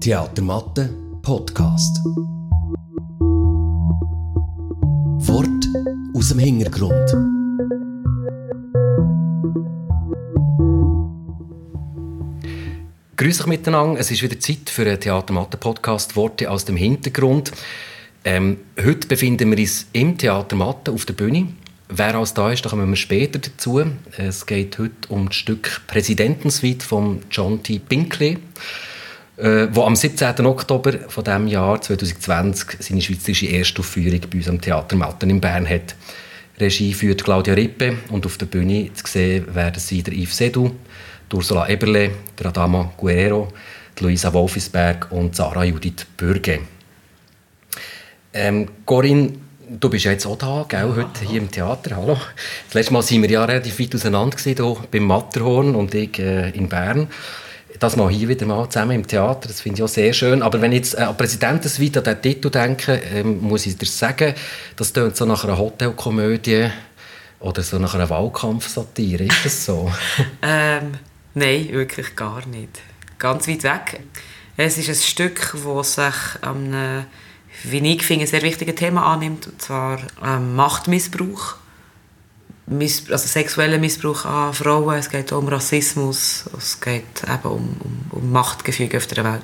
Theatermatte Podcast. Wort aus dem Hintergrund. Grüß euch miteinander. Es ist wieder Zeit für einen Theatermatte-Podcast «Worte aus dem Hintergrund». Ähm, heute befinden wir uns im Theater Matte auf der Bühne. Wer alles da ist, da kommen wir später dazu. Es geht heute um das Stück «Präsidentensuite» von John T. Binkley, äh, wo am 17. Oktober von dem Jahr 2020 seine schweizerische Erstaufführung bei uns am Theater Matten in Bern hat. Regie führt Claudia Rippe und auf der Bühne zu sehen werden sie der Yves Sedu, Ursula Eberle, der Adama Guerrero, Luisa Wolfisberg und Sarah Judith Bürge. Ähm, Corinne, du bist ja jetzt auch da, gell, ja, heute hier im Theater. Hallo. Das letzte Mal waren wir ja relativ weit auseinander gewesen, hier beim Matterhorn und ich äh, in Bern. Das mal hier wieder mal zusammen im Theater, das finde ich auch sehr schön. Aber wenn ich jetzt äh, an Präsidentensuite, an den Titel denke, ähm, muss ich dir sagen, das klingt so nach einer Hotelkomödie oder so nach einer Wahlkampfsatire. Ist das so? ähm, Nein, wirklich gar nicht. Ganz weit weg. Es ist ein Stück, das sich am, wie ich finde, sehr wichtiges Thema annimmt, und zwar ähm, Machtmissbrauch. Miss also sexueller Missbrauch an Frauen, es geht um Rassismus, es geht eben um, um, um Machtgefüge auf der Welt.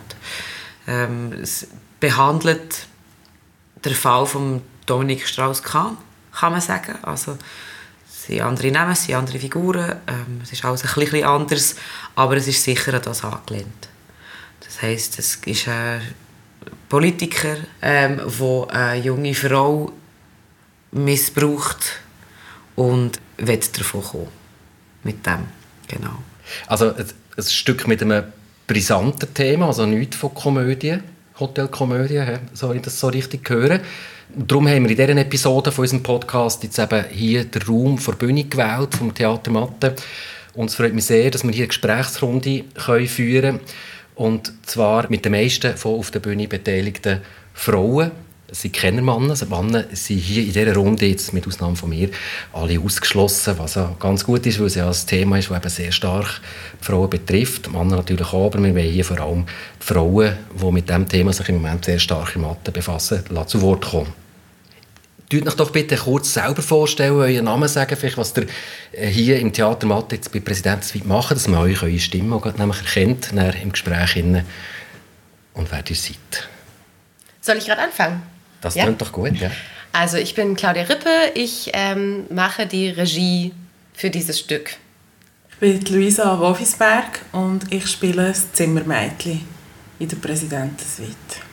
Ähm, es behandelt den Fall von Dominik Strauss-Kahn, kann man sagen. Also, sind andere Namen, es sind andere Figuren, ähm, es ist alles ein bisschen anders, aber es ist sicher an das angelehnt. Das heisst, es ist ein Politiker, ähm, der eine junge Frau missbraucht und will davon kommen. Mit dem, genau. Also ein, ein Stück mit einem brisanten Thema, also nichts von Komödie, Hotelkomödie, soll ich das so richtig hören. Darum haben wir in dieser Episode von unserem Podcast jetzt eben hier den Raum vor Bühne gewählt, vom Theater Matte. Und es freut mich sehr, dass wir hier eine Gesprächsrunde können führen können. Und zwar mit den meisten von auf der Bühne beteiligten Frauen. Sind keine Männer. Also Männer sind hier in dieser Runde, jetzt mit Ausnahme von mir, alle ausgeschlossen, was ja ganz gut ist, weil es ja ein Thema ist, das eben sehr stark die Frauen betrifft. Männer natürlich auch, aber wir wollen hier vor allem die Frauen, die mit diesem Thema sich im Moment sehr stark in Mathe befassen, zu Wort kommen. Tut euch doch bitte kurz selber vorstellen, euren Namen sagen, vielleicht, was ihr äh, hier im Theater Mathe jetzt bei Präsidentensweet macht, dass man euch eure Stimme auch nämlich erkennt im Gespräch und wer ihr seid. Soll ich gerade anfangen? Das ja? klingt doch gut, ja. Also ich bin Claudia Rippe, ich ähm, mache die Regie für dieses Stück. Ich bin Luisa Wolfisberg und ich spiele das Zimmermädchen in der Präsidentensuite.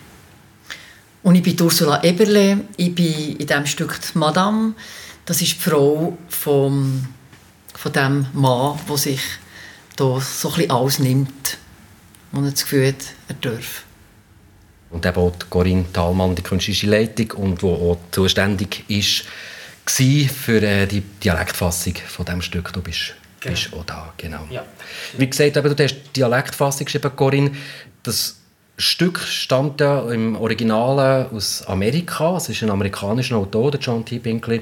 Und ich bin Ursula Eberle, ich bin in diesem Stück die Madame. Das ist die Frau vom, von dem Mann, der sich da so ein bisschen alles nimmt, wo er das Gefühl hat, er darf. Und eben auch Corinne Thalmann, die künstlerische Leitung, und die auch zuständig ist, war für äh, die Dialektfassung von diesem Stück. Du bist, genau. bist auch da, genau. Ja. Wie gesagt, eben, du hast Dialektfassung geschrieben, Corinne. Das Stück stammt ja im Original aus Amerika. Es ist ein amerikanischer Autor, der John T. Binkley.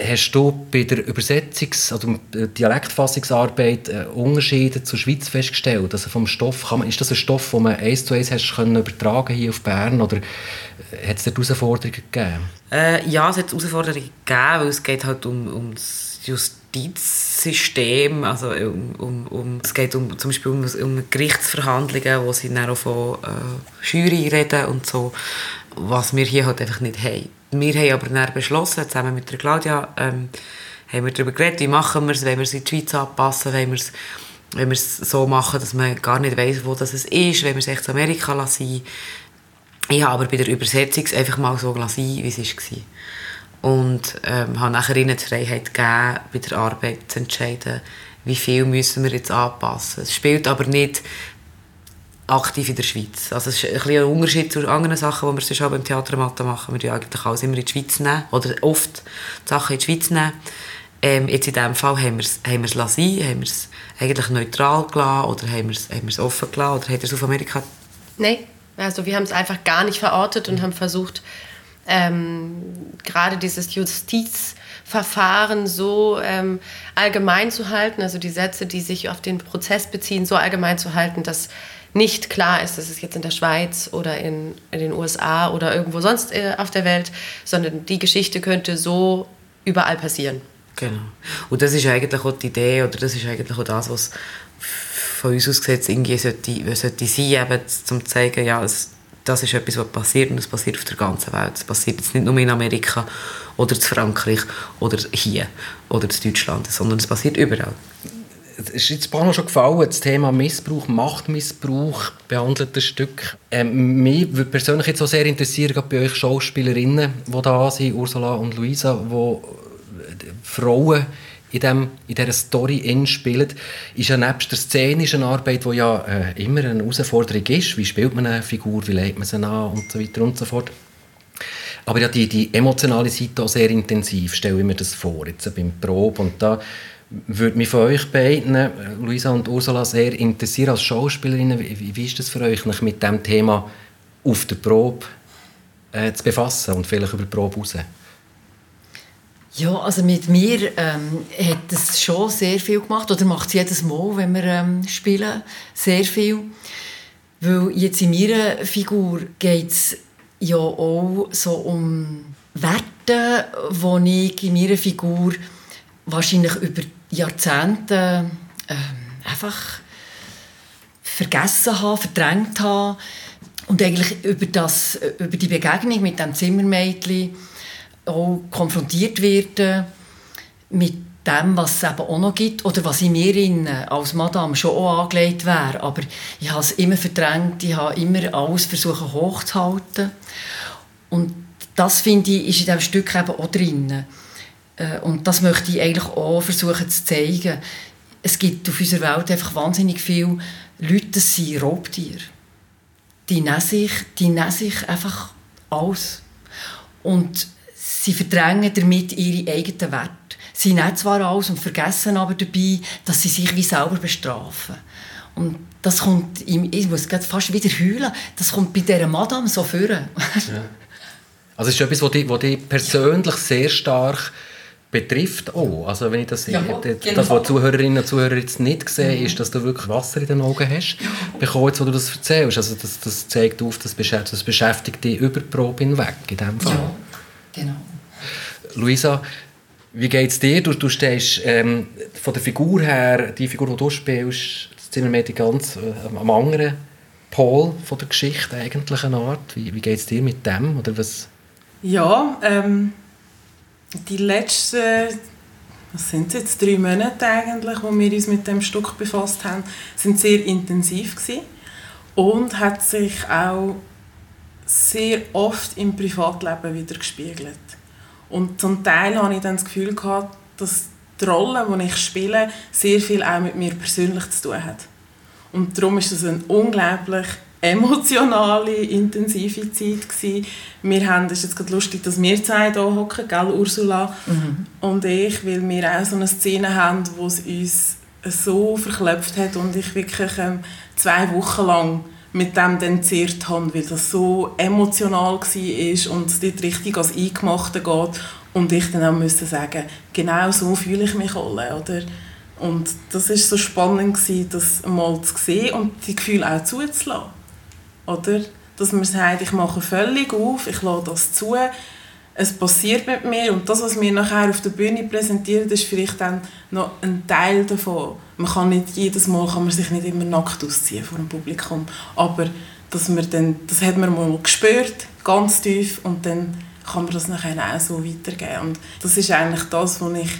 Hast du bei der Übersetzungs- oder Dialektfassungsarbeit äh, Unterschiede zur Schweiz festgestellt? Also vom Stoff, man, ist das ein Stoff, den man eins zu eins hast können übertragen hier auf Bern oder äh, hat es dort Herausforderungen gegeben? Äh, ja, es hat Herausforderungen gegeben, weil es geht halt um, um das Justizsystem, also um, um, um, es geht um, zum Beispiel um, um Gerichtsverhandlungen, wo sie dann auch von äh, Jury reden und so, was wir hier halt einfach nicht haben. Wir haben aber dann beschlossen, zusammen mit der Claudia, ähm, haben wir darüber geredet, wie machen wir es, wenn wir es in die Schweiz anpassen, wenn wir es wenn wir es so machen, dass man gar nicht weiß, wo das ist, wenn wir es echt in Amerika lassen. Ich habe aber bei der Übersetzung einfach mal so lassen, wie es war. Und ähm, habe nachher ihnen die Freiheit gegeben, bei der Arbeit zu entscheiden, wie viel müssen wir jetzt anpassen. Es spielt aber nicht aktiv in der Schweiz. Also es ist ein, bisschen ein Unterschied zu anderen Sachen, die wir sonst auch beim Theatermatten machen. Wir nehmen eigentlich alles immer in die Schweiz nehmen, oder oft Sachen in die Schweiz nehmen. Ähm, jetzt in diesem Fall haben wir es, haben lassen, haben wir es eigentlich neutral gelassen oder haben wir es, haben wir es offen gelassen oder hat es auf Amerika... Nein, also wir haben es einfach gar nicht verortet und haben versucht, ähm, gerade dieses Justizverfahren Verfahren so ähm, allgemein zu halten, also die Sätze, die sich auf den Prozess beziehen, so allgemein zu halten, dass nicht klar ist, dass es jetzt in der Schweiz oder in, in den USA oder irgendwo sonst äh, auf der Welt, sondern die Geschichte könnte so überall passieren. Genau. Und das ist eigentlich auch die Idee, oder das ist eigentlich auch das, was von uns aus gesehen irgendwie sollte, sollte sein, eben, um zu zeigen, ja, es, das ist etwas, was passiert und es passiert auf der ganzen Welt. Es passiert jetzt nicht nur in Amerika oder in Frankreich oder hier oder in Deutschland, sondern es passiert überall. Es ist jetzt schon gefallen, das Thema Missbrauch, Machtmissbrauch behandelt ein Stück. Ähm, mich würde persönlich jetzt auch sehr interessieren, gerade bei euch Schauspielerinnen, die da sind, Ursula und Luisa, wo Frauen in, dem, in dieser Story spielen, ist ja nebst der szenischen Arbeit, die ja äh, immer eine Herausforderung ist, wie spielt man eine Figur, wie legt man sie an und so weiter und so fort. Aber ja, die, die emotionale Seite auch sehr intensiv, stelle ich mir das vor, jetzt beim Probe. Und da würde mich von euch beiden, äh, Luisa und Ursula, sehr interessieren als Schauspielerinnen, wie, wie ist das für euch, sich mit dem Thema auf der Probe äh, zu befassen und vielleicht über die Probe raus? Ja, also mit mir ähm, hat es schon sehr viel gemacht oder macht es jedes Mal, wenn wir ähm, spielen, sehr viel. Weil jetzt in meiner Figur geht es ja auch so um Werte, die ich in meiner Figur wahrscheinlich über Jahrzehnte äh, einfach vergessen habe, verdrängt habe und eigentlich über, das, über die Begegnung mit dem Zimmermädchen auch konfrontiert werden mit dem, was es eben auch noch gibt oder was in mir als Madame schon auch angelegt wäre. Aber ich habe es immer verdrängt, ich habe immer alles versucht hochzuhalten. Und das, finde ich, ist in diesem Stück eben auch drin. Äh, und das möchte ich eigentlich auch versuchen zu zeigen. Es gibt auf unserer Welt einfach wahnsinnig viele Leute, das sind Raubtiere. Die nehmen sich, die nehmen sich einfach alles. Und Sie verdrängen damit ihre eigenen Werte. Sie nehmen zwar alles und vergessen aber dabei, dass sie sich wie selber bestrafen. Und das kommt, ich muss fast wieder heulen, das kommt bei dieser Madame so vor. Ja. Also es ist etwas, was dich, was dich persönlich sehr stark betrifft auch. Also wenn ich das, ja, das, genau. was die Zuhörerinnen und Zuhörer jetzt nicht sehen, mhm. ist, dass du wirklich Wasser in den Augen hast, ja. bekommen, jetzt, wo du das erzählst. Also das, das zeigt auf, das beschäftigt, das beschäftigt dich über die Probe hinweg, in dem Fall. Ja, genau. Luisa, wie geht es dir? Du, du stehst ähm, von der Figur her, die Figur, die du spielst, das Zimmermädchen ganz äh, am anderen Pol von der Geschichte eigentlichen Art. Wie, wie geht es dir mit dem? Oder was? Ja, ähm, die letzten, was sind jetzt, drei Monate eigentlich, wo wir uns mit dem Stück befasst haben, sind sehr intensiv gewesen und hat sich auch sehr oft im Privatleben wieder gespiegelt. Und zum Teil hatte ich dann das Gefühl, gehabt, dass die Rolle, die ich spiele, sehr viel auch mit mir persönlich zu tun hat. Und darum ist es eine unglaublich emotionale, intensive Zeit gewesen. Wir haben, es ist jetzt gerade lustig, dass wir zwei hier hocken, gell, Ursula mhm. und ich, weil wir auch so eine Szene haben, wo es uns so verklopft hat und ich wirklich ähm, zwei Wochen lang mit dem dann zehrt habe, weil das so emotional war und es dort richtig als Eingemachte geht und ich dann auch musste sagen, genau so fühle ich mich alle, oder? Und das ist so spannend gewesen, das mal zu sehen und die Gefühle auch zuzulassen, oder? Dass man sagt, ich mache völlig auf, ich lasse das zu, es passiert mit mir und das, was wir nachher auf der Bühne präsentieren, ist vielleicht dann noch ein Teil davon. Man kann nicht jedes Mal kann man sich nicht immer nackt ausziehen vor dem Publikum, aber dass man dann, das hat man mal gespürt, ganz tief und dann kann man das nachher auch so weitergeben. Und das ist eigentlich das, was ich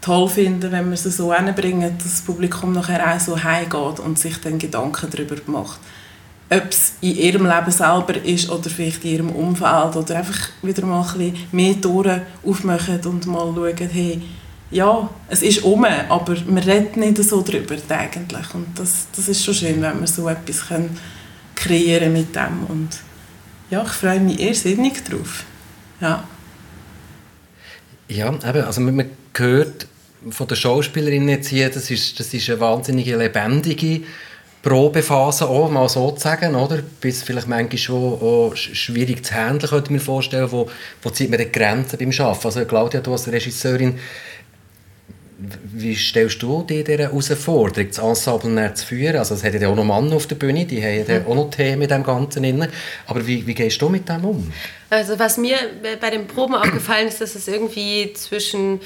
toll finde, wenn man es so hinbringen, dass das Publikum nachher auch so heimgeht und sich dann Gedanken darüber macht ob es in ihrem Leben selber ist oder vielleicht in ihrem Umfeld oder einfach wieder mal ein bisschen mehr Tore aufmachen und mal schauen, hey, ja, es ist um, aber man redet nicht so darüber eigentlich und das, das ist schon schön, wenn wir so etwas können kreieren mit dem und ja, ich freue mich irrsinnig drauf. Ja. Ja, eben, also man hört von den Schauspielerinnen jetzt hier, das ist, das ist eine wahnsinnige, lebendige Probephase auch, mal so zu sagen, oder? Bis vielleicht manchmal schon auch schwierig zu handeln, könnte ich mir vorstellen, wo, wo zieht man die Grenzen beim Arbeiten? Also Claudia, du als Regisseurin, wie stellst du dir diese Herausforderung, das Ensemble zu führen? Also es hat ja auch noch Männer auf der Bühne, die haben ja auch noch Themen in dem Ganzen. Drin. Aber wie, wie gehst du mit dem um? Also was mir bei den Proben aufgefallen ist, dass es irgendwie zwischen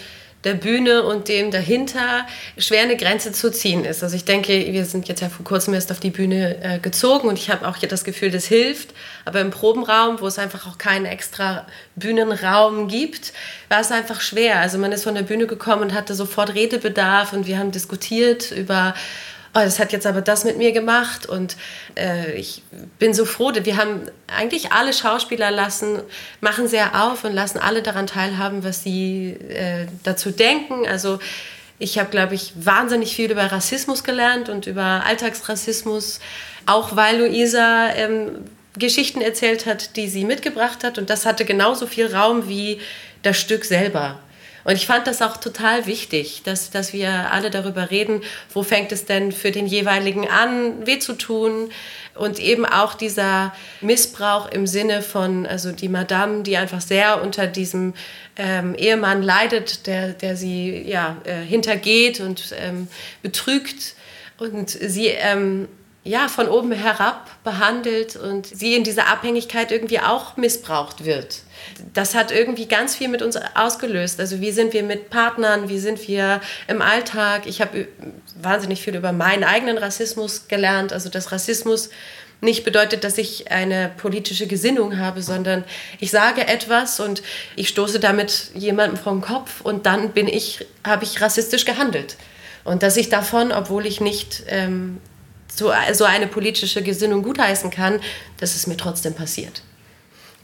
der Bühne und dem dahinter schwer eine Grenze zu ziehen ist. Also ich denke, wir sind jetzt ja vor kurzem erst auf die Bühne äh, gezogen und ich habe auch hier das Gefühl, das hilft. Aber im Probenraum, wo es einfach auch keinen extra Bühnenraum gibt, war es einfach schwer. Also man ist von der Bühne gekommen und hatte sofort Redebedarf und wir haben diskutiert über oh, das hat jetzt aber das mit mir gemacht und äh, ich bin so froh, wir haben eigentlich alle Schauspieler lassen, machen sehr auf und lassen alle daran teilhaben, was sie äh, dazu denken. Also ich habe, glaube ich, wahnsinnig viel über Rassismus gelernt und über Alltagsrassismus, auch weil Luisa ähm, Geschichten erzählt hat, die sie mitgebracht hat und das hatte genauso viel Raum wie das Stück selber. Und ich fand das auch total wichtig, dass, dass wir alle darüber reden, wo fängt es denn für den jeweiligen an, weh zu tun. Und eben auch dieser Missbrauch im Sinne von, also die Madame, die einfach sehr unter diesem ähm, Ehemann leidet, der, der sie ja, äh, hintergeht und ähm, betrügt. Und sie ähm, ja, von oben herab behandelt und sie in dieser Abhängigkeit irgendwie auch missbraucht wird das hat irgendwie ganz viel mit uns ausgelöst. Also wie sind wir mit Partnern, wie sind wir im Alltag. Ich habe wahnsinnig viel über meinen eigenen Rassismus gelernt. Also dass Rassismus nicht bedeutet, dass ich eine politische Gesinnung habe, sondern ich sage etwas und ich stoße damit jemandem vom Kopf und dann bin ich, habe ich rassistisch gehandelt. Und dass ich davon, obwohl ich nicht ähm, so, so eine politische Gesinnung gutheißen kann, dass es mir trotzdem passiert.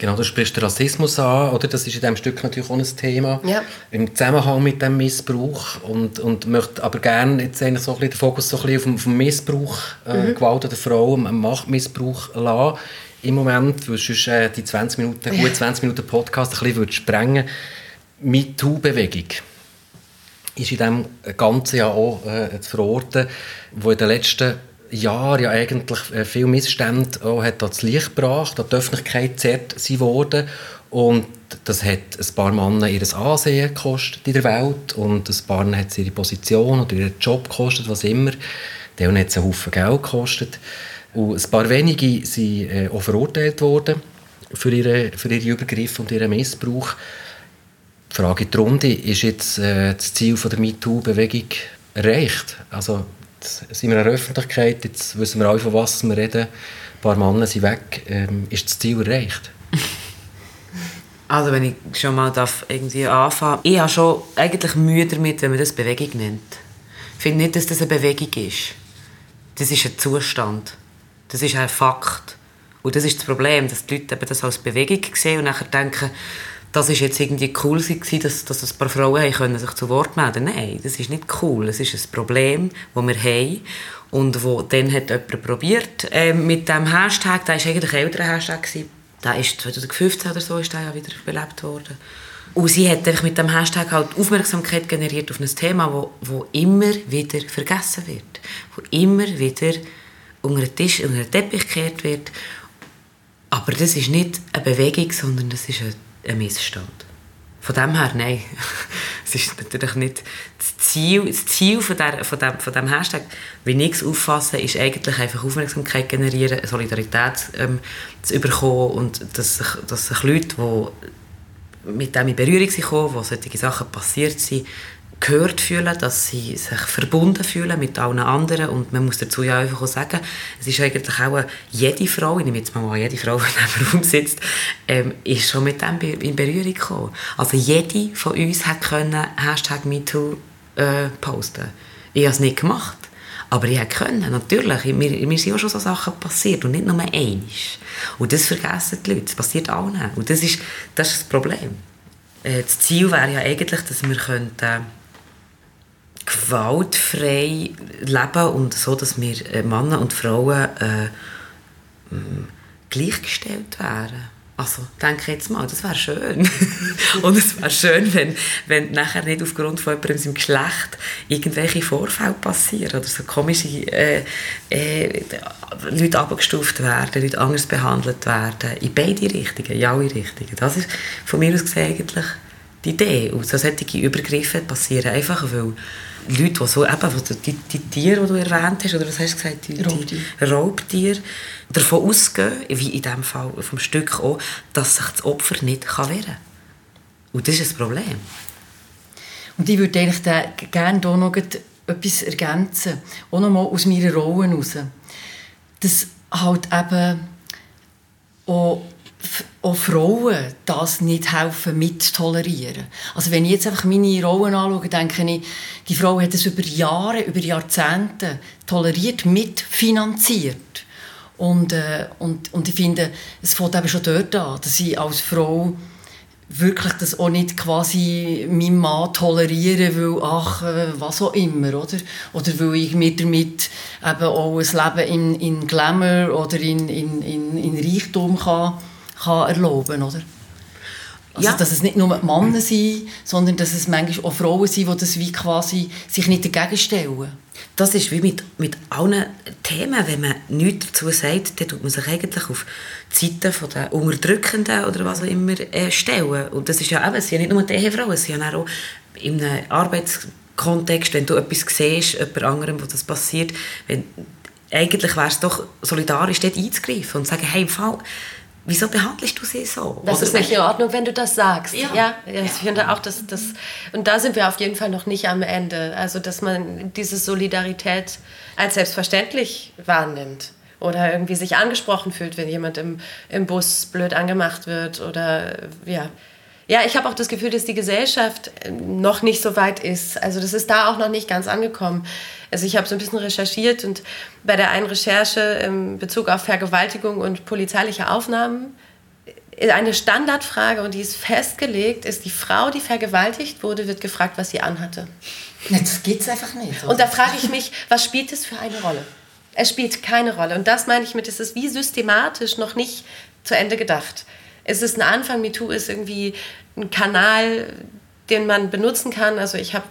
Genau, du sprichst den Rassismus an, oder? Das ist in diesem Stück natürlich auch ein Thema. Ja. Im Zusammenhang mit dem Missbrauch. Und, und möchte aber gerne jetzt eigentlich so ein bisschen den Fokus so ein bisschen auf, den Missbrauch, äh, mhm. Gewalt an der Frau, Machtmissbrauch lassen. Im Moment, weil sonst äh, die 20 Minuten, gut 20 Minuten Podcast ein bisschen würde sprengen. MeToo-Bewegung ist in diesem Ganzen ja auch äh, zu verorten, wo in den letzten Jahr ja eigentlich äh, viel Missstände auch hat ans Licht gebracht, an die Öffentlichkeit zerrt sie worden und das hat ein paar Männer ihr Ansehen gekostet in der Welt und ein paar hat sie ihre Position oder ihren Job gekostet, was immer. Denen hat es einen Haufen Geld gekostet. Und ein paar wenige sind äh, auch verurteilt worden für ihre, für ihre Übergriffe und ihren Missbrauch. Die Frage in der Runde, ist jetzt äh, das Ziel von der MeToo-Bewegung erreicht? Also sind wir in der Öffentlichkeit, jetzt wissen wir alle, von was wir reden. Ein paar Männer sind weg. Ähm, ist das Ziel erreicht? Also wenn ich schon mal darf irgendwie anfangen Ich habe schon eigentlich Mühe damit, wenn man das Bewegung nennt. Ich finde nicht, dass das eine Bewegung ist. Das ist ein Zustand. Das ist ein Fakt. Und das ist das Problem, dass die Leute das als Bewegung sehen und nachher denken, das ist jetzt irgendwie cool gewesen, dass, dass ein paar Frauen können sich zu Wort melden Nein, das ist nicht cool. Es ist ein Problem, das wir haben und wo dann hat jemand probiert äh, mit dem Hashtag, der war eigentlich ein älterer Hashtag, gewesen. ist 2015 oder so ist der ja wieder belebt worden. Und sie hat mit dem Hashtag halt Aufmerksamkeit generiert auf ein Thema, wo, wo immer wieder vergessen wird, wo immer wieder unter den Tisch, unter den Teppich gekehrt wird. Aber das ist nicht eine Bewegung, sondern das ist eine ein Missstand. Von dem her, nein. es ist natürlich nicht das Ziel, das Ziel von, der, von, dem, von dem Hashtag, wie ich es auffasse, ist eigentlich einfach Aufmerksamkeit generieren, Solidarität ähm, zu bekommen und dass sich, dass sich Leute, die mit dem in Berührung sind, wo solche Sachen passiert sind, gehört fühlen, dass sie sich verbunden fühlen mit allen anderen und man muss dazu ja einfach auch sagen, es ist eigentlich auch jede Frau, ich nehme jetzt mal an, jede Frau, die in diesem Raum sitzt, ähm, ist schon mit dem in Berührung gekommen. Also jede von uns hat können Hashtag MeToo äh, posten. Ich habe es nicht gemacht. Aber ich konnte, natürlich. Mir, mir sind auch schon so Sachen passiert und nicht nur einmal. Und das vergessen die Leute. Das passiert allen. Und das ist das, ist das Problem. Äh, das Ziel wäre ja eigentlich, dass wir könnten, gewaltfrei leben und so, dass wir äh, Männer und Frauen äh, gleichgestellt wären. Also, denke jetzt mal, das wäre schön. und es wäre schön, wenn, wenn nachher nicht aufgrund von jemandem seinem Geschlecht irgendwelche Vorfälle passieren oder so komische äh, äh, Leute abgestuft werden, Leute anders behandelt werden. In beide Richtungen, in alle Richtungen. Das ist von mir aus gesehen eigentlich die Idee. Und so solche Übergriffe passieren einfach, weil Leute, die so eben, die, die Tiere, die du erwähnt hast, oder was hast du gesagt? Die, die Raubtiere. davon ausgehen, wie in diesem Fall vom Stück auch, dass sich das Opfer nicht wehren kann. Und das ist ein Problem. Und ich würde eigentlich gerne hier noch etwas ergänzen, auch noch mal aus meiner Rolle heraus. Dass halt eben auch auch Frauen das nicht helfen mittolerieren. Also wenn ich jetzt einfach meine Rollen anschaue, denke ich, die Frau hat es über Jahre, über Jahrzehnte toleriert, mitfinanziert. Und, äh, und, und ich finde, es fängt eben schon dort an, dass ich als Frau wirklich das auch nicht quasi meinem Mann tolerieren, weil, ach, äh, was auch immer, oder? Oder weil ich mir damit eben auch ein Leben in, in Glamour oder in, in, in, in Reichtum kann kann erlauben oder? Also, ja. dass es nicht nur Männer sind, sondern dass es manchmal auch Frauen sind, die das wie quasi sich nicht dagegen stellen. Das ist wie mit, mit allen Themen, wenn man nichts dazu sagt, dann tut man sich eigentlich auf die Seite der Unterdrückenden oder was auch immer äh, stellen. Und das ist ja eben, es sind ja nicht nur die Ehefrauen, es sind ja auch in einem Arbeitskontext, wenn du etwas siehst, jemand anderem, wo das passiert, wenn, eigentlich wäre es doch solidarisch, dort einzugreifen und zu sagen, hey, im Fall wieso behandelst du sie so? Das Oder ist nicht in Ordnung, wenn du das sagst. Ja, ja, ja ich finde auch, dass das und da sind wir auf jeden Fall noch nicht am Ende. Also dass man diese Solidarität als selbstverständlich wahrnimmt oder irgendwie sich angesprochen fühlt, wenn jemand im, im Bus blöd angemacht wird oder ja. Ja, ich habe auch das Gefühl, dass die Gesellschaft noch nicht so weit ist. Also das ist da auch noch nicht ganz angekommen. Also ich habe so ein bisschen recherchiert und bei der einen Recherche in Bezug auf Vergewaltigung und polizeiliche Aufnahmen eine Standardfrage und die ist festgelegt, ist die Frau, die vergewaltigt wurde, wird gefragt, was sie anhatte. Das geht's einfach nicht. Und da frage ich mich, was spielt es für eine Rolle? Es spielt keine Rolle. Und das meine ich mit, es ist wie systematisch noch nicht zu Ende gedacht. Es ist ein Anfang, MeToo ist irgendwie ein Kanal, den man benutzen kann. Also ich hab,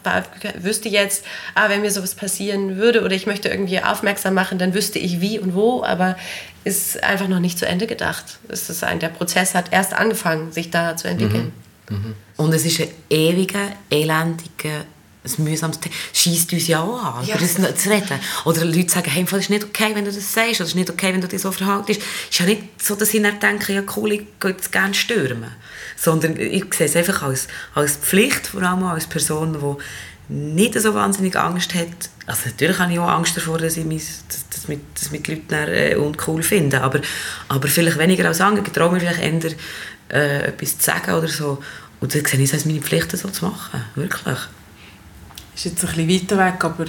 wüsste jetzt, ah, wenn mir sowas passieren würde oder ich möchte irgendwie aufmerksam machen, dann wüsste ich wie und wo, aber ist einfach noch nicht zu Ende gedacht. Es ist ein, der Prozess hat erst angefangen, sich da zu entwickeln. Mhm. Mhm. Und es ist ein ewiger, elendiger ein mühsames Thema. Schießt uns ja auch an, ja. über das zu reden. Oder Leute sagen, hey, es ist nicht okay, wenn du das sagst, oder es ist nicht okay, wenn du dich so verhaltest. Es ist ja nicht so, dass ich nicht denke, ja cool, ich gehe jetzt gerne stürmen. Sondern ich sehe es einfach als, als Pflicht, vor allem als Person, die nicht so wahnsinnig Angst hat. Also natürlich habe ich auch Angst davor, dass, ich mich, dass, dass, mich, dass mich die Leute dann, äh, uncool finden. Aber, aber vielleicht weniger als Angst. Ich traue mir vielleicht eher, äh, etwas zu sagen oder so. Und dann sehe ich es als meine Pflicht, so zu machen. Wirklich ist jetzt ein bisschen weiter weg, aber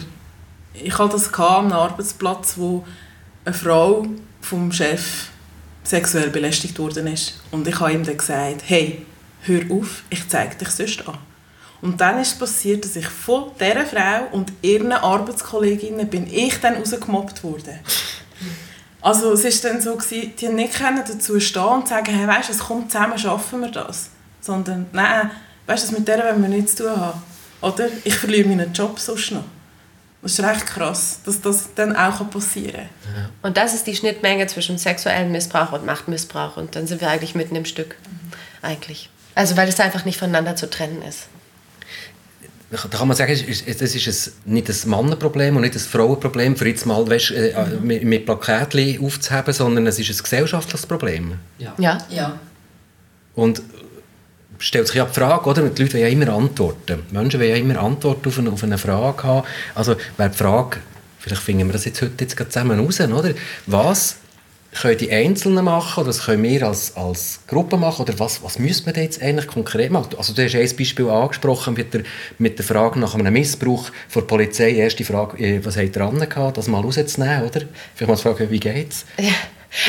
ich hatte das an einem Arbeitsplatz, wo eine Frau vom Chef sexuell belästigt worden ist. Und ich habe ihm dann gesagt, hey, hör auf, ich zeige dich sonst an. Und dann ist es passiert, dass ich von dieser Frau und ihren Arbeitskolleginnen bin ich dann rausgemobbt wurde. Also es war dann so, gewesen, die nicht dazu stehen und sagen, hey, weißt, es kommt zusammen, schaffen wir das. Sondern, nein, weißt, du, mit der wollen wir nichts zu tun haben. Oder ich verliere meinen Job sonst noch. Das ist recht krass, dass das dann auch passieren kann. Und das ist die Schnittmenge zwischen sexuellem Missbrauch und Machtmissbrauch. Und dann sind wir eigentlich mitten im Stück. Mhm. Eigentlich. Also weil es einfach nicht voneinander zu trennen ist. Da kann man sagen, das ist ein, nicht ein Mannenproblem und nicht ein Frauenproblem, für jetzt mal weißt, äh, mhm. mit, mit Plakatchen aufzuheben, sondern es ist ein gesellschaftliches Problem. Ja. ja. ja. Und stellt sich ja die Frage, oder? Die Leute wollen ja immer Antworten. Menschen wollen ja immer Antworten auf eine, auf eine Frage haben. Also wäre die Frage, vielleicht finden wir das jetzt heute jetzt zusammen raus, oder? Was können die Einzelnen machen oder was können wir als, als Gruppe machen oder was, was müssen wir jetzt eigentlich konkret machen? Also du hast ein Beispiel angesprochen mit der, mit der Frage nach einem Missbrauch von der Polizei. Erste Frage, äh, was ihr dran gehabt, das mal rauszunehmen, oder? Vielleicht mal fragen, wie geht's? Ja.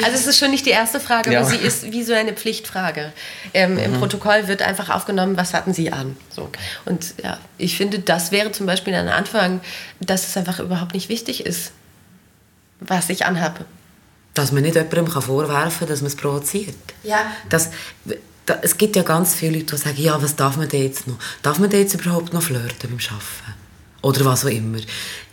Also es ist schon nicht die erste Frage, ja. aber sie ist wie so eine Pflichtfrage. Ähm, mhm. Im Protokoll wird einfach aufgenommen, was hatten Sie an. So. Und ja, ich finde, das wäre zum Beispiel ein Anfang, dass es einfach überhaupt nicht wichtig ist, was ich anhabe. dass man nicht jemandem vorwerfen kann, dass man es provoziert. Ja. Das, da, es gibt ja ganz viele Leute, die sagen, ja, was darf man denn jetzt noch? Darf man denn jetzt überhaupt noch flirten beim Arbeiten? Oder was auch immer.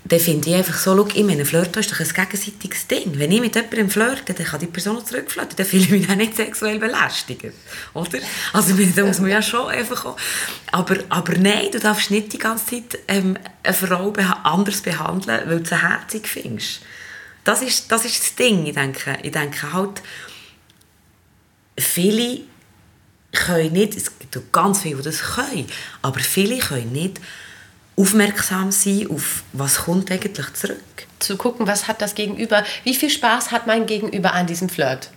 Dann finde ich einfach so, schau, ich meine, Flirten ist doch ein gegenseitiges Ding. Wenn ich mit jemandem flirte, dann kann die Person auch zurückflirten. Dann fühle ich mich auch nicht sexuell belästigt. Oder? Also, da muss man ja schon einfach auch... Aber, aber nein, du darfst nicht die ganze Zeit ähm, eine Frau anders behandeln, weil du sie herzig findest. Das ist, das ist das Ding, ich denke. Ich denke halt, viele können nicht, es gibt ganz viele, die das können, aber viele können nicht aufmerksam sein auf, was kommt eigentlich zurück. Zu gucken, was hat das Gegenüber, wie viel Spaß hat mein Gegenüber an diesem Flirt.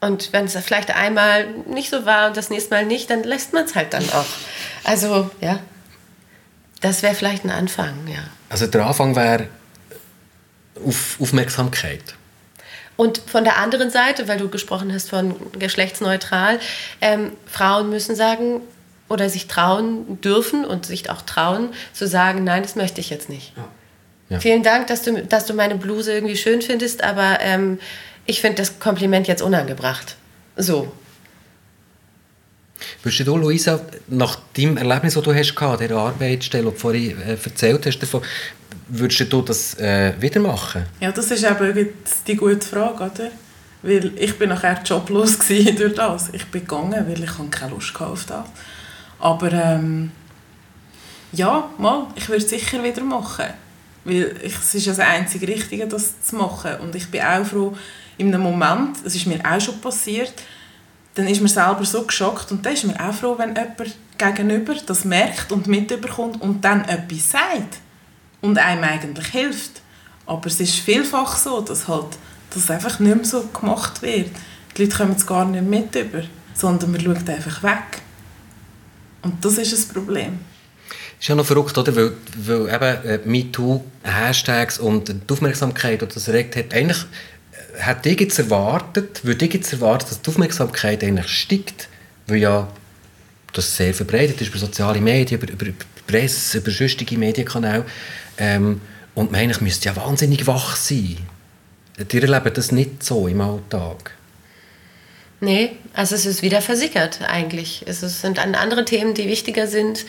Und wenn es vielleicht einmal nicht so war und das nächste Mal nicht, dann lässt man es halt dann auch. Also, ja, das wäre vielleicht ein Anfang, ja. Also der Anfang wäre auf Aufmerksamkeit. Und von der anderen Seite, weil du gesprochen hast von geschlechtsneutral, ähm, Frauen müssen sagen oder sich trauen dürfen und sich auch trauen zu sagen, nein, das möchte ich jetzt nicht. Ja. Vielen Dank, dass du, dass du meine Bluse irgendwie schön findest, aber ähm, ich finde das Kompliment jetzt unangebracht. So. Würdest du, Luisa, nach deinem Erlebnis, das du hast an dieser Arbeitsstelle, die du vorhin äh, erzählt hast, davon, würdest du das äh, wieder machen? Ja, das ist eben die gute Frage, oder? Weil ich bin nachher joblos durch das. Ich bin gegangen, weil ich keine Lust auf das. Aber ähm, ja, mal, ich würde es sicher wieder machen. Weil ich, es ist das einzige Richtige, das zu machen. Und ich bin auch froh, in einem Moment, es ist mir auch schon passiert, dann ist man selber so geschockt und dann ist man auch froh, wenn jemand gegenüber das merkt und mitbekommt und dann etwas sagt und einem eigentlich hilft. Aber es ist vielfach so, dass halt das einfach nicht mehr so gemacht wird. Die Leute kommen es gar nicht mit über, sondern man schaut einfach weg. Und das ist ein Problem. Das ist ja noch verrückt, oder? Weil, weil eben äh, MeToo, Hashtags und die Aufmerksamkeit, die das erregt hat, eigentlich äh, hätte ich jetzt erwartet, würde ich jetzt erwarten, dass die Aufmerksamkeit eigentlich steigt, weil ja das sehr verbreitet ist über soziale Medien, über, über Presse, über sonstige Medienkanäle. Ähm, und man eigentlich müsste ja wahnsinnig wach sein. Die erleben das nicht so im Alltag. Nee, also es ist wieder versickert eigentlich. Es sind andere Themen, die wichtiger sind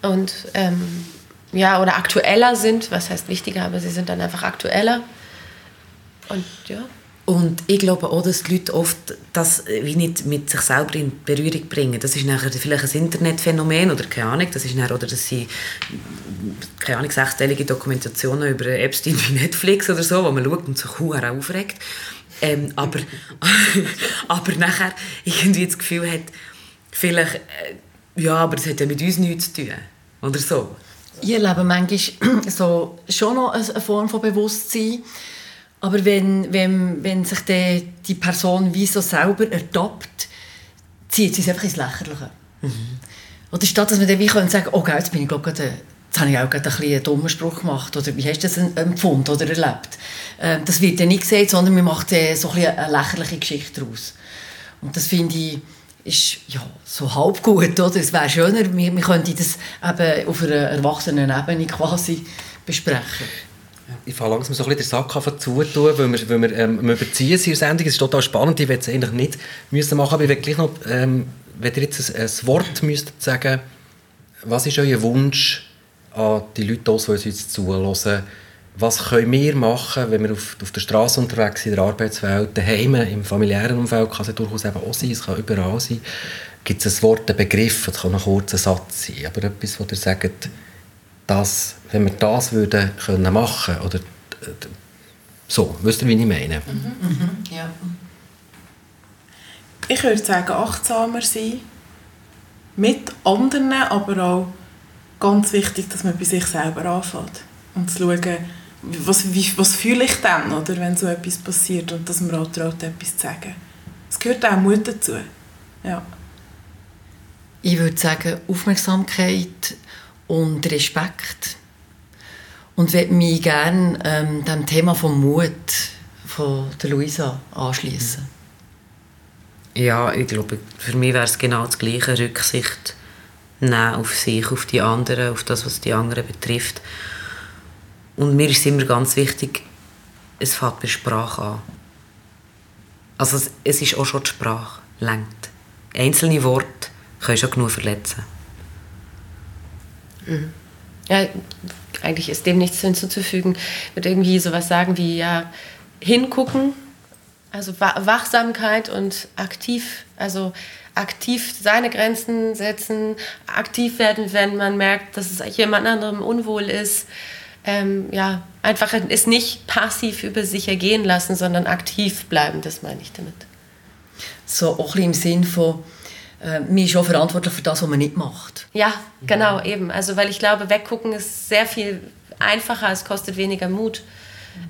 und ähm, ja, oder aktueller sind. Was heißt wichtiger, aber sie sind dann einfach aktueller. Und ja. Und ich glaube auch, dass die Leute oft das wie nicht mit sich selber in Berührung bringen. Das ist nachher vielleicht ein Internetphänomen oder keine Ahnung. Das ist nachher, oder dass sie keine Ahnung, sechsteilige Dokumentationen über Epstein bei Netflix oder so, wo man schaut und sich aufregt. Ähm, aber, aber nachher irgendwie das Gefühl hat, vielleicht, äh, ja, aber das hat ja mit uns nichts zu tun. Oder so. Ich erlebe manchmal so, schon noch eine Form von Bewusstsein. Aber wenn, wenn, wenn sich die, die Person wie so selber ertappt, zieht sie es einfach ins Lächerliche. Mhm. Oder statt dass man dann wie können sagen oh, jetzt bin ich glaube gerade jetzt habe ich auch gerade ein einen dummen Spruch gemacht. Oder wie hast du das empfunden oder erlebt? Äh, das wird ja nicht gesagt, sondern man macht äh, so ein eine lächerliche Geschichte daraus. Und das finde ich, ist ja, so halb gut. Oder? Es wäre schöner, wir, wir könnten das eben auf einer erwachsenen Ebene quasi besprechen. Ich fange langsam so ein den Sack zutun, weil wir, weil wir, ähm, wir überziehen es der Sendung. Es ist total spannend. Ich möchte es eigentlich nicht müssen machen, aber ich will gleich noch, ähm, wenn ihr jetzt ein, ein Wort müsstet sagen, was ist euer Wunsch an die Leute, die uns jetzt zuhören, was können wir machen, wenn wir auf, auf der Straße unterwegs sind, in der Arbeitswelt, daheim, im familiären Umfeld, kann es ja durchaus eben auch sein, es kann überall sein. Gibt es ein Wort, einen Begriff, es kann ein kurzer Satz sein, aber etwas, wo ihr sagt, das, wenn wir das würden können machen oder so, wisst ihr, wie ich meine? Mhm. Mhm. Ja. Ich würde sagen, achtsamer sein, mit anderen, aber auch ganz wichtig, dass man bei sich selber anfängt und zu schauen, was, wie, was fühle ich dann, oder, wenn so etwas passiert und dass man auch traut, etwas zu sagen. Es gehört auch Mut dazu. Ja. Ich würde sagen, Aufmerksamkeit und Respekt. Und würde mich gerne ähm, dem Thema vom Mut von der Luisa anschließen. Ja, ich glaube, für mich wäre es genau das gleiche Rücksicht nehmen auf sich, auf die anderen, auf das, was die anderen betrifft. Und mir ist immer ganz wichtig, es fängt bei Sprache an. Also es, es ist auch schon die Sprache, lenkt. Einzelne Worte können schon genug verletzen. Ja, eigentlich ist dem nichts hinzuzufügen. Ich würde irgendwie sowas sagen wie, ja, hingucken, also Wa- Wachsamkeit und aktiv, also aktiv seine Grenzen setzen, aktiv werden, wenn man merkt, dass es jemand anderem unwohl ist. Ähm, ja, einfach es nicht passiv über sich ergehen lassen, sondern aktiv bleiben, das meine ich damit. So auch im Sinn von, äh, man ist auch verantwortlich für das, was man nicht macht. Ja, genau, eben. Also, weil ich glaube, weggucken ist sehr viel einfacher, es kostet weniger Mut.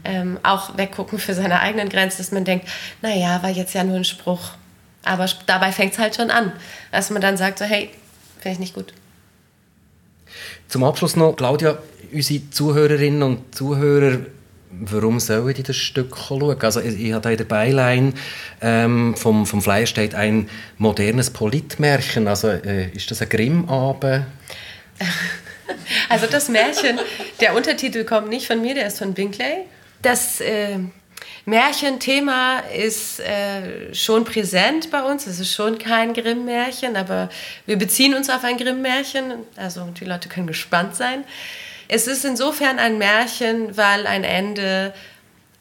Ähm, auch weggucken für seine eigenen Grenzen, dass man denkt, naja, war jetzt ja nur ein Spruch. Aber dabei fängt es halt schon an, dass man dann sagt, so, hey, finde ich nicht gut. Zum Abschluss noch, Claudia, unsere Zuhörerinnen und Zuhörer, warum sollen die das Stück schauen? Also ich, ich habe in der Beilein ähm, vom, vom Flyer steht ein modernes Politmärchen. Also äh, ist das ein Grimm-Abend? Also das Märchen, der Untertitel kommt nicht von mir, der ist von Binkley. Das äh, Märchenthema ist äh, schon präsent bei uns. Es ist schon kein Grimm-Märchen, aber wir beziehen uns auf ein Grimm-Märchen. Also die Leute können gespannt sein. Es ist insofern ein Märchen, weil ein Ende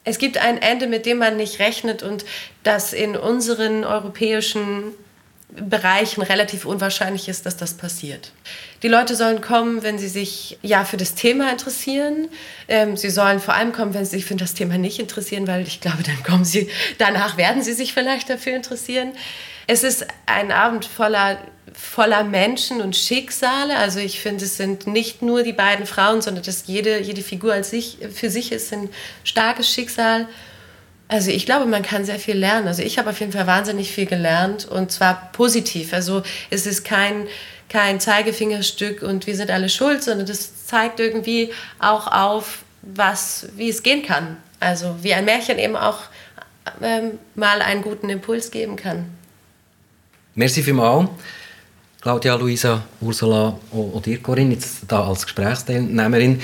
es gibt ein Ende, mit dem man nicht rechnet und das in unseren europäischen Bereichen relativ unwahrscheinlich ist, dass das passiert. Die Leute sollen kommen, wenn sie sich ja für das Thema interessieren. Ähm, sie sollen vor allem kommen, wenn sie sich für das Thema nicht interessieren, weil ich glaube, dann kommen sie, danach werden sie sich vielleicht dafür interessieren. Es ist ein Abend voller, voller Menschen und Schicksale. Also ich finde, es sind nicht nur die beiden Frauen, sondern dass jede, jede Figur als sich, für sich ist ein starkes Schicksal. Also ich glaube, man kann sehr viel lernen. Also ich habe auf jeden Fall wahnsinnig viel gelernt und zwar positiv. Also es ist kein, kein Zeigefingerstück und wir sind alle schuld, sondern das zeigt irgendwie auch auf, was, wie es gehen kann. Also wie ein Märchen eben auch ähm, mal einen guten Impuls geben kann. Merci vielmals. Claudia, Luisa, Ursula und dir, Corinne, jetzt da als Gesprächsteilnehmerin.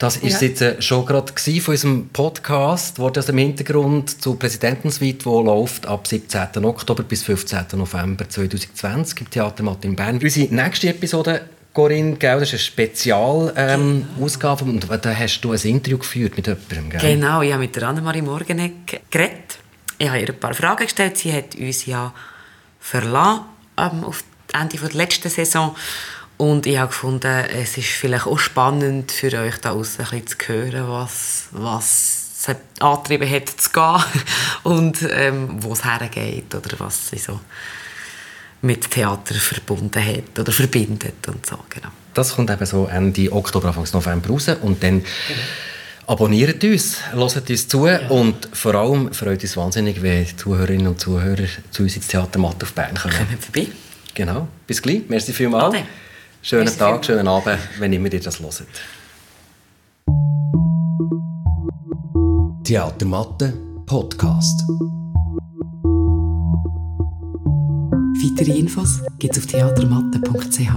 Das ist Ja. jetzt äh, schon gerade von unserem Podcast, wo das im Hintergrund zur Präsidentensuite, wo läuft ab 17. Oktober bis 15. November 2020 im Theater Matt in Bern. Unsere nächste Episode, Corinne, gell, das ist eine Spezialausgabe ähm, Ausgabe und da hast du ein Interview geführt mit jemandem, gell? Genau, ich habe mit der Annemarie Morgeneck geredet. Ich habe ihr ein paar Fragen gestellt. Sie hat uns ja verlassen ähm, auf Ende der letzten Saison. Und ich habe gefunden, es ist vielleicht auch spannend für euch da bisschen zu hören, was, was sie angetrieben hat zu gehen und ähm, wo es hergeht oder was sie so mit Theater verbunden hat oder verbindet und so, genau. Das kommt eben so Ende Oktober, Anfang November raus. Und dann abonniert uns, hört uns zu und vor allem freut uns wahnsinnig, wenn Zuhörerinnen und Zuhörer zu uns ins Theater Matt auf Bern kommen. Kommt vorbei. Genau. Bis gleich. Merci vielmals. Ade. Schönen Merci Tag, schönen Abend, wenn immer ihr das hört. Theatermatte Podcast. Weitere Infos gibt's auf theatermatte.ch.